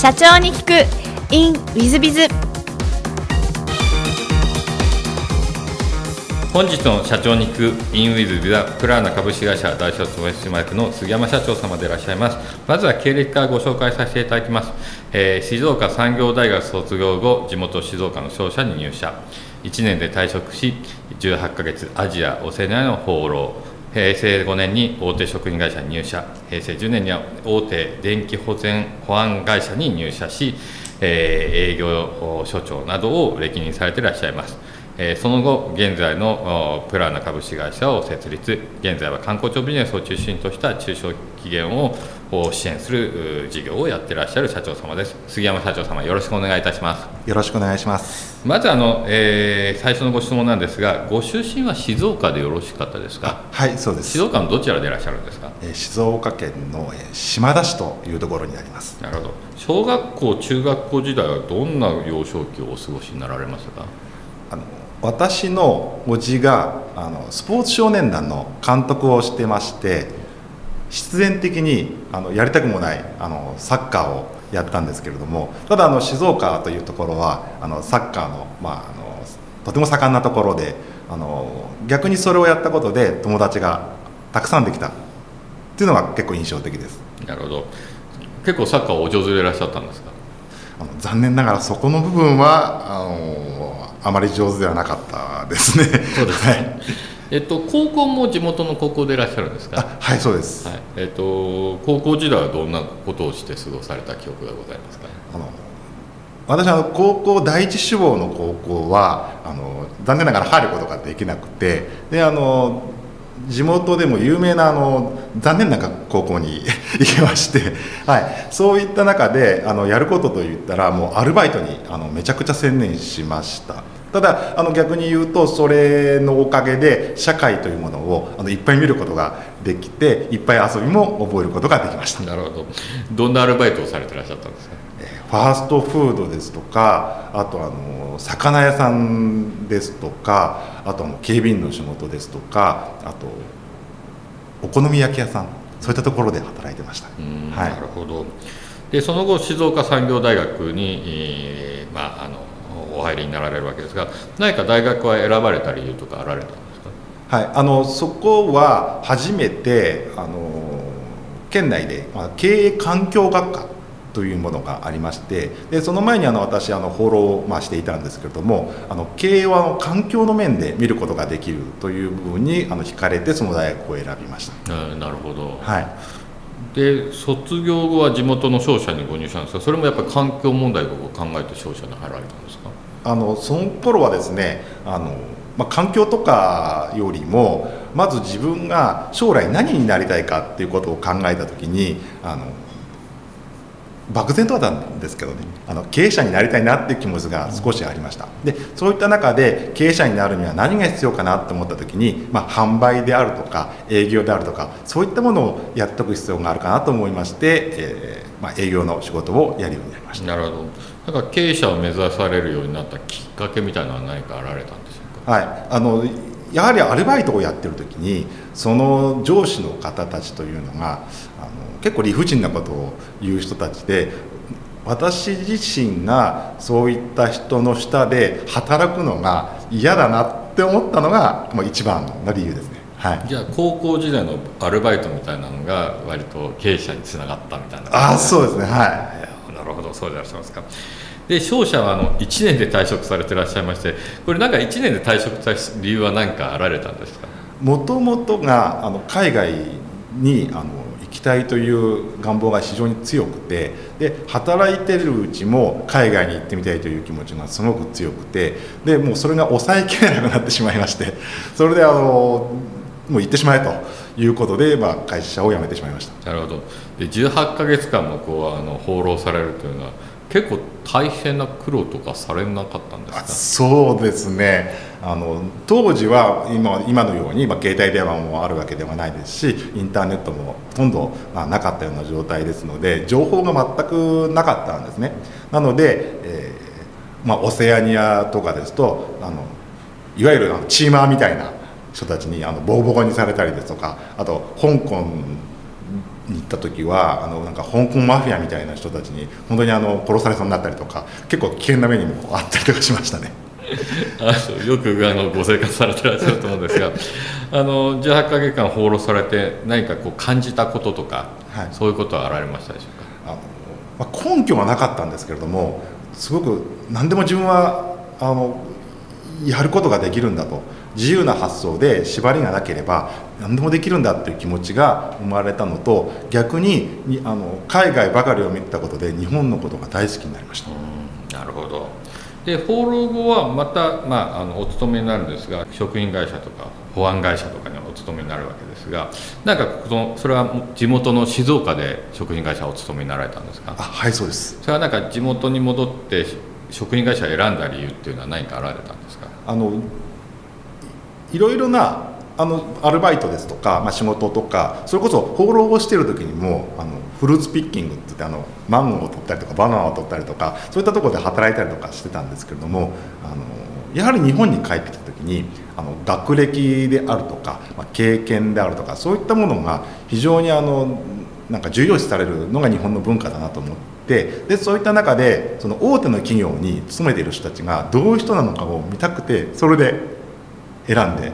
社長に聞く。In ウィズビズ本日の社長に行く。インウィズビザプラーナ株式会社代表取締役の杉山社長様でいらっしゃいます。まずは経歴からご紹介させていただきます、えー静岡産業大学卒業後地元静岡の商社に入社。1年で退職し18ヶ月アジアオセアニアの放浪。平成5年に大手食品会社に入社。平成10年には大手電気保全保安会社に入社し、えー営業所長などを歴任されていらっしゃいます。えーその後、現在のプラーナ株式会社を設立、現在は観光庁ビジネスを中心とした中小企業をお支援するう事業をやっていらっしゃる社長様です。杉山社長様、よろしくお願いいたします。よろしくお願いします。まずあの、えー最初のご質問なんですが、ご出身は静岡でよろしかったですか、はい、そうです。静岡のどちらでいらっしゃるんですか？えー静岡県の、えー島田市というところになります。なるほど小学校、中学校時代はどんな幼少期をお過ごしになられましたか？あの私の叔父があのスポーツ少年団の監督をしてまして、必然的にあのやりたくもないあのサッカーをやったんですけれども、ただあの静岡というところはあのサッカーのまああのとても盛んなところで、あの逆にそれをやったことで友達がたくさんできたっていうのが結構印象的です。なるほど結構サッカーお上手でいらっしゃったんですか？あの残念ながらそこの部分はあのあまり上手ではなかったですね。そうですはねい、えっと、高校も地元の高校でいらっしゃるんですか、あはいそうです。はい。えっと、高校時代はどんなことをして過ごされた記憶がございますか？あの私あの高校第一志望の高校はあの残念ながら入ることができなくてであの地元でも有名なあの残念な高校に 行きまして、はい、そういった中であのやることといったらもうアルバイトにあのめちゃくちゃ専念しましたただあの逆に言うとそれのおかげで社会というものをあのいっぱい見ることができていっぱい遊びも覚えることができました。なるほど。どんなアルバイトをされてらっしゃったんですか？えーファーストフードですとかあとあの魚屋さんですとかあと警備員の仕事ですとかあとお好み焼き屋さんそういったところで働いてました。うんはい。なるほど。でその後静岡産業大学に、えーまあ、あのお入りになられるわけですが何か大学は選ばれた理由とかあられたんですか？はい、あのそこは初めてあの県内で、まあ、経営環境学科というものがありましてでその前にあの私あの放浪を、まあ、していたんですけれどもあの経営は環境の面で見ることができるという部分にあの惹かれてその大学を選びました。うんなるほど、はい。で卒業後は地元の商社にご入社なんですがそれもやっぱり環境問題を考えて商社に入られたんですか？あのその頃はですねあの、まあ、環境とかよりもまず自分が将来何になりたいかっていうことを考えた時にあの漠然とはなんですけどねあの経営者になりたいなっていう気持ちが少しありました。でそういった中で経営者になるには何が必要かなって思った時に、まあ、販売であるとか営業であるとかそういったものをやっておく必要があるかなと思いまして、えーまあ、営業の仕事をやるようになりました。なるほど。なんか経営者を目指されるようになったきっかけみたいなのは何かあられたんでしょうか？はい、あのやはりアルバイトをやってる時にその上司の方たちというのがあの結構理不尽なことを言う人たちで私自身がそういった人の下で働くのが嫌だなって思ったのがもう一番の理由ですね。はい。じゃあ高校時代のアルバイトみたいなのが割と経営者につながったみたいなあそうですね。はいどそうでいらっしゃいますか。で商社はあの1年で退職されていらっしゃいましてこれなんか1年で退職した理由は何かあられたんですか。もともとがあの海外にあの行きたいという願望が非常に強くてで働いてるうちも海外に行ってみたいという気持ちがすごく強くてでもうそれが抑えきれなくなってしまいましてそれであのもう行ってしまえということで、まあ、会社を辞めてしまいました。なるほど。で18か月間もこうあの放浪されるというのは結構大変な苦労とかされなかったんですあかそうですね。あの当時は今今のように、まあ、携帯電話もあるわけではないですしインターネットもほとんど、まあ、なかったような状態ですので情報が全くなかったんですね。なので、えーまあ、オセアニアとかですとあのいわゆるチーマーみたいな人たちにあのボコボコにされたりですとかあと香港に行った時はあのなんか香港マフィアみたいな人たちに本当にあの殺されそうになったりとか結構危険な目にもあったりとかしましたね。あよくあのご生活されてらっしゃると思うんですがあの18か月間放浪されて何かこう感じたこととか、はい、そういうことはあられましたでしょうか？あの、まあ、根拠はなかったんですけれどもすごく何でも自分はあのやることができるんだと自由な発想で縛りがなければ何でもできるんだっていう気持ちが生まれたのと逆にあの海外ばかりを見たことで日本のことが大好きになりました。なるほど。で放浪後はまた、まあ、あのお勤めになるんですが食品会社とか保安会社とかにお勤めになるわけですがなんかそのそれは地元の静岡で食品会社お勤めになられたんですか？はいそうです。それはなんか地元に戻って食品会社を選んだ理由っていうのは何かあられたんですか？あのいろいろなあのアルバイトですとか、まあ、仕事とかそれこそ放浪をしてる時にもあのフルーツピッキングって言ってあのマンゴーを取ったりとかバナナを取ったりとかそういったところで働いたりとかしてたんですけれどもあのやはり日本に帰ってきた時にあの学歴であるとか、まあ、経験であるとかそういったものが非常にあのなんか重要視されるのが日本の文化だなと思ってでそういった中でその大手の企業に勤めている人たちがどういう人なのかを見たくてそれで選んで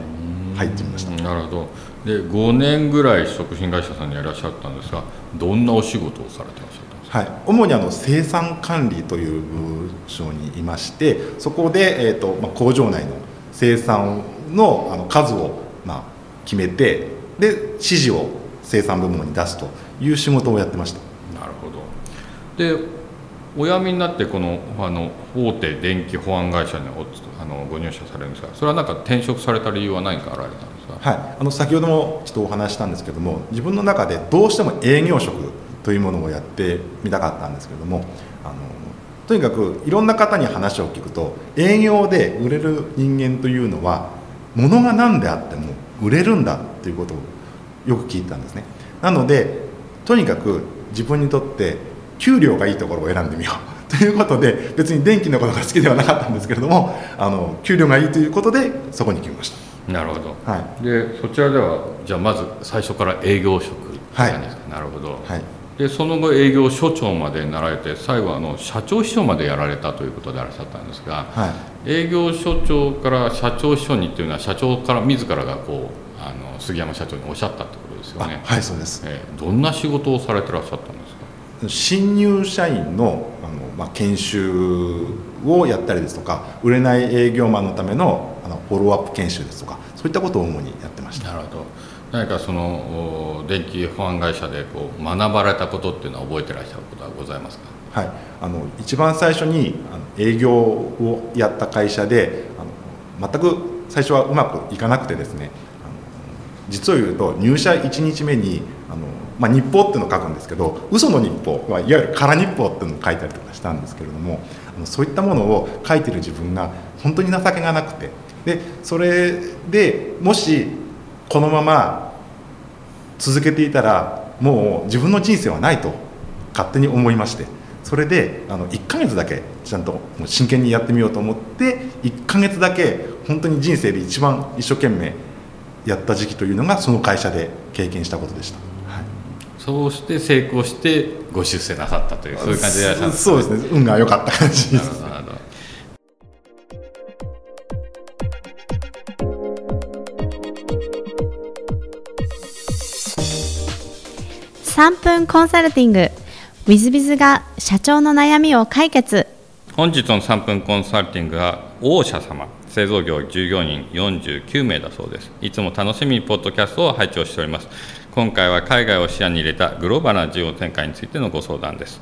入ってみました。なるほど。で5年ぐらい食品会社さんにいらっしゃったんですがどんなお仕事をされてらっしゃったんですか、はい、主にあの生産管理という部署にいましてそこで、えーとまあ、工場内の生産のあの数を、まあ、決めてで指示を生産部門に出すという仕事をやってました。なるほど。でお辞めになってこのあの大手電気保安会社にあのご入社されるんですがそれは何か転職された理由は何かあられたんですか、はい、あの先ほどもちょっとお話したんですけども自分の中でどうしても営業職というものをやってみたかったんですけどもあのとにかくいろんな方に話を聞くと営業で売れる人間というのは物が何であっても売れるんだということをよく聞いたんですね。なのでとにかく自分にとって給料がいいところを選んでみよう。ということで別に電気のことが好きではなかったんですけれどもあの給料がいいということでそこに決めました。なるほど、はい、でそちらではじゃあまず最初から営業職はい、なるほど、はい、でその後営業所長までなられて最後あの社長秘書までやられたということでいらっしゃったんですが、はい、営業所長から社長秘書にっていうのは社長から自らがこうあの杉山社長におっしゃったってことですよね。はいそうです、えー、どんな仕事をされてらっしゃったんですか？新入社員のあの、まあ、研修をやったりですとか売れない営業マンのためのあのフォローアップ研修ですとかそういったことを主にやってました。なるほど。何かその電気保安会社でこう学ばれたことっていうのは覚えてらっしゃることはございますか？はい。あの一番最初にあの営業をやった会社であの全く最初はうまくいかなくてですね実を言うと入社1日目にあのまあ、日報っていうのを書くんですけど嘘の日報、まあ、いわゆる空日報っていうのを書いたりとかしたんですけれどもあのそういったものを書いてる自分が本当に情けがなくてでそれでもしこのまま続けていたらもう自分の人生はないと勝手に思いましてそれであの1ヶ月だけちゃんと真剣にやってみようと思って1ヶ月だけ本当に人生で一番一生懸命やった時期というのがその会社で経験したことでした。そうして成功してご出世なさったというそういう感じでいらっしゃるんですか、ね、そうですね。運が良かった感じです。なるほど3分コンサルティング。w i z b i z が社長の悩みを解決。本日の3分コンサルティングは王社様製造業従業員49名だそうですいつも楽しみにポッドキャストを拝聴しております今回は海外を視野に入れたグローバルな事業展開についてのご相談です。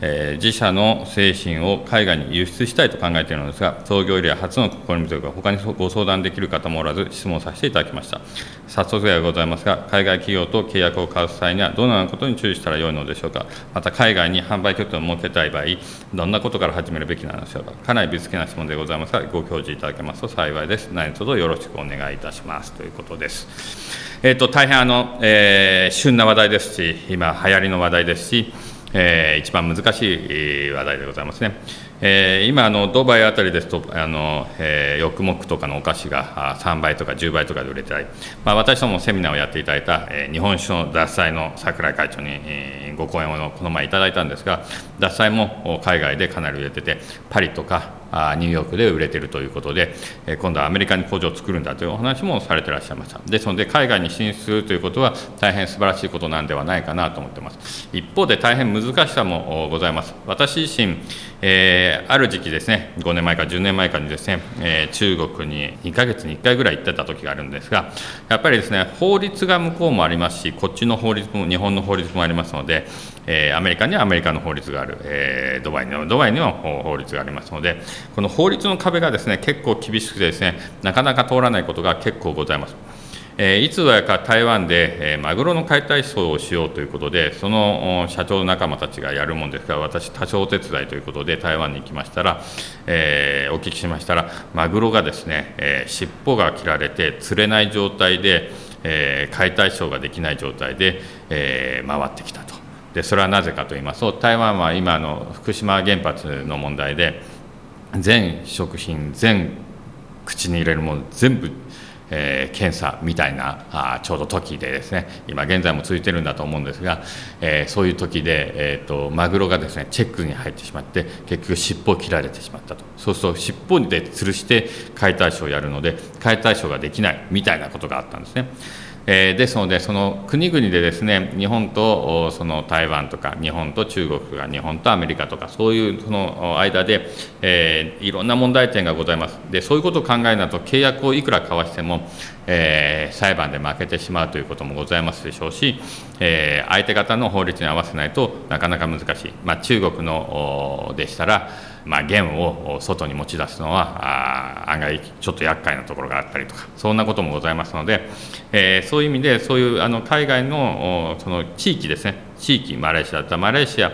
えー、自社の製品を海外に輸出したいと考えているのですが、創業以来初の試みというか、他にご相談できる方もおらず、質問させていただきました。早速ではございますが、海外企業と契約を交わす際には、どのようなことに注意したらよいのでしょうか。また、海外に販売拠点を設けたい場合、どんなことから始めるべきなのでしょうか。かなりぶつけな質問でございますが、ご教示いただけますと幸いです。何卒よろしくお願いいたします。ということです。えっ、ー、と、大変あの、えー、旬な話題ですし、今、流行りの話題ですし、えー、一番難しい話題でございますね。えー、今あの、ドバイあたりですと、あのえー、ヨックモックとかのお菓子が3倍とか10倍とかで売れてたり、まあ、私どもセミナーをやっていただいた、えー、日本酒の獺祭の櫻井会長に、えー、ご講演をこの前いただいたんですが、獺祭も海外でかなり売れてて、パリとかニューヨークで売れてるということで、え今度はアメリカに工場を作るんだというお話もされてらっしゃいました。ですので、海外に進出するということは、大変素晴らしいことなんではないかなと思ってます。一方で、大変難しさもございます。私自身、えー、ある時期ですね、5年前か10年前かにですね、えー、中国に2ヶ月に1回ぐらい行ってた時があるんですが、やっぱりですね、法律が向こうもありますし、こっちの法律も、日本の法律もありますので、えー、アメリカにはアメリカの法律がある、え、ドバイにはドバイには法律がありますので、この法律の壁がですね結構厳しくてですねなかなか通らないことが結構ございます。え、いつぞやか台湾で、え、マグロの解体ショーをしようということで、その社長の仲間たちがやるもんですから、私、多少お手伝いということで台湾に行きましたら、えー、お聞きしましたら、マグロがですね、えー、尻尾が切られて、釣れない状態で、えー、解体ショーができない状態で、え、回ってきたと。でそれはなぜかと言いますと台湾は今の福島原発の問題で全食品全口に入れるもの全部、えー、検査みたいなあちょうど時でですね今現在も続いてるんだと思うんですが、えー、そういう時で、えーと、マグロがですねチェックに入ってしまって結局尻尾を切られてしまったとそうすると尻尾で吊るして解体ショーをやるので解体ショーができないみたいなことがあったんですね。え、ですので、その国々でですね日本とその台湾とか、日本と中国が日本とアメリカとか、そういうその間で、えー、いろんな問題点がございます。で、そういうことを考えると、契約をいくら交わしても、えー、裁判で負けてしまうということもございますでしょうし、えー、相手方の法律に合わせないとなかなか難しい、まあ、中国のでしたら、まあ、弦を外に持ち出すのは案外ちょっと厄介なところがあったりとかそんなこともございますので、えー、そういう意味でそういうあの海外のその地域ですね。地域マレーシアだったらマレーシア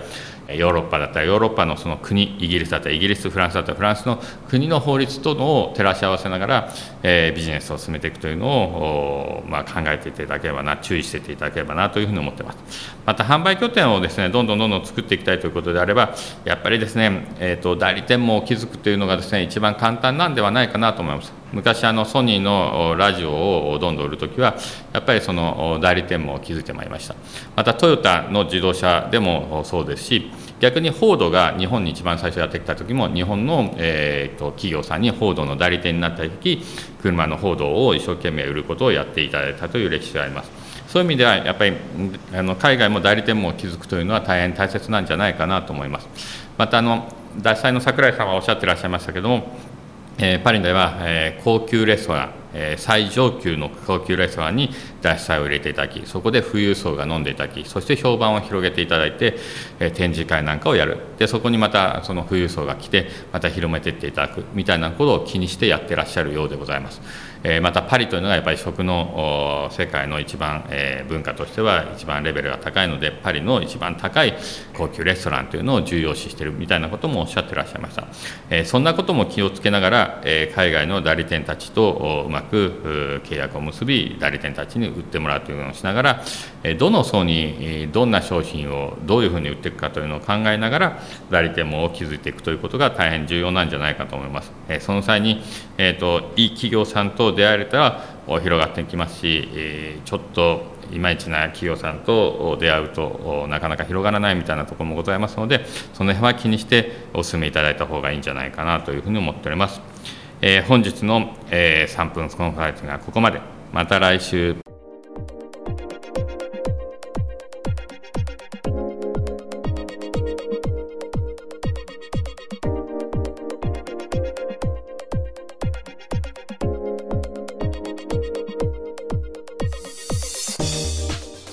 ヨーロッパだったらヨーロッパのその国イギリスだったらイギリスフランスだったらフランスの国の法律とのを照らし合わせながら、え、ビジネスを進めていくというのを、まあ、考えていただければな注意していただければなというふうに思ってます。また販売拠点をですねどんどんどんどん作っていきたいということであればやっぱりですね、えーと、代理店も築くというのがですね一番簡単なんではないかなと思います。昔あのソニーのラジオをどんどん売るときはやっぱりその代理店も築いてまいりました。またトヨタの自動車でもそうですし逆にフォードが日本に一番最初やってきた時も日本の、えーと、企業さんにフォードの代理店になった時車のフォードを一生懸命売ることをやっていただいたという歴史があります。そういう意味ではやっぱりあの海外も代理店も築くというのは大変大切なんじゃないかなと思います。またあの獺祭の櫻井さんはおっしゃってらっしゃいましたけども、え、パリでは、え、高級レストランえ最上級の高級レストランに脱菜を入れていただきそこで富裕層が飲んでいただきそして評判を広げていただいて、え展示会なんかをやるでそこにまたその富裕層が来てまた広めていっていただくみたいなことを気にしてやってらっしゃるようでございます。えまたパリというのはやっぱり食の世界の一番、え文化としては一番レベルが高いのでパリの一番高い高級レストランというのを重要視しているみたいなこともおっしゃってらっしゃいました、えそんなことも気をつけながら、え海外の代理店たちとうまく契約を結び代理店たちに売ってもらうというのをしながら、えどの層にどんな商品をどういうふうに売っていくかというのを考えながら代理店も築いていくということが大変重要なんじゃないかと思います、えその際に、えーと、いい企業さんと出会えたら広がっていきますし、えちょっといまいちな企業さんと出会うとなかなか広がらないみたいなところもございますのでその辺は気にしてお勧めいただいた方がいいんじゃないかなというふうに思っております、えー、本日の、えー、3分コンサルティングはここまで。また来週。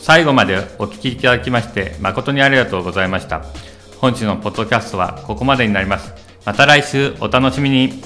最後までお聞きいただきまして誠にありがとうございました。本日のポッドキャストはここまでになります。また来週お楽しみに。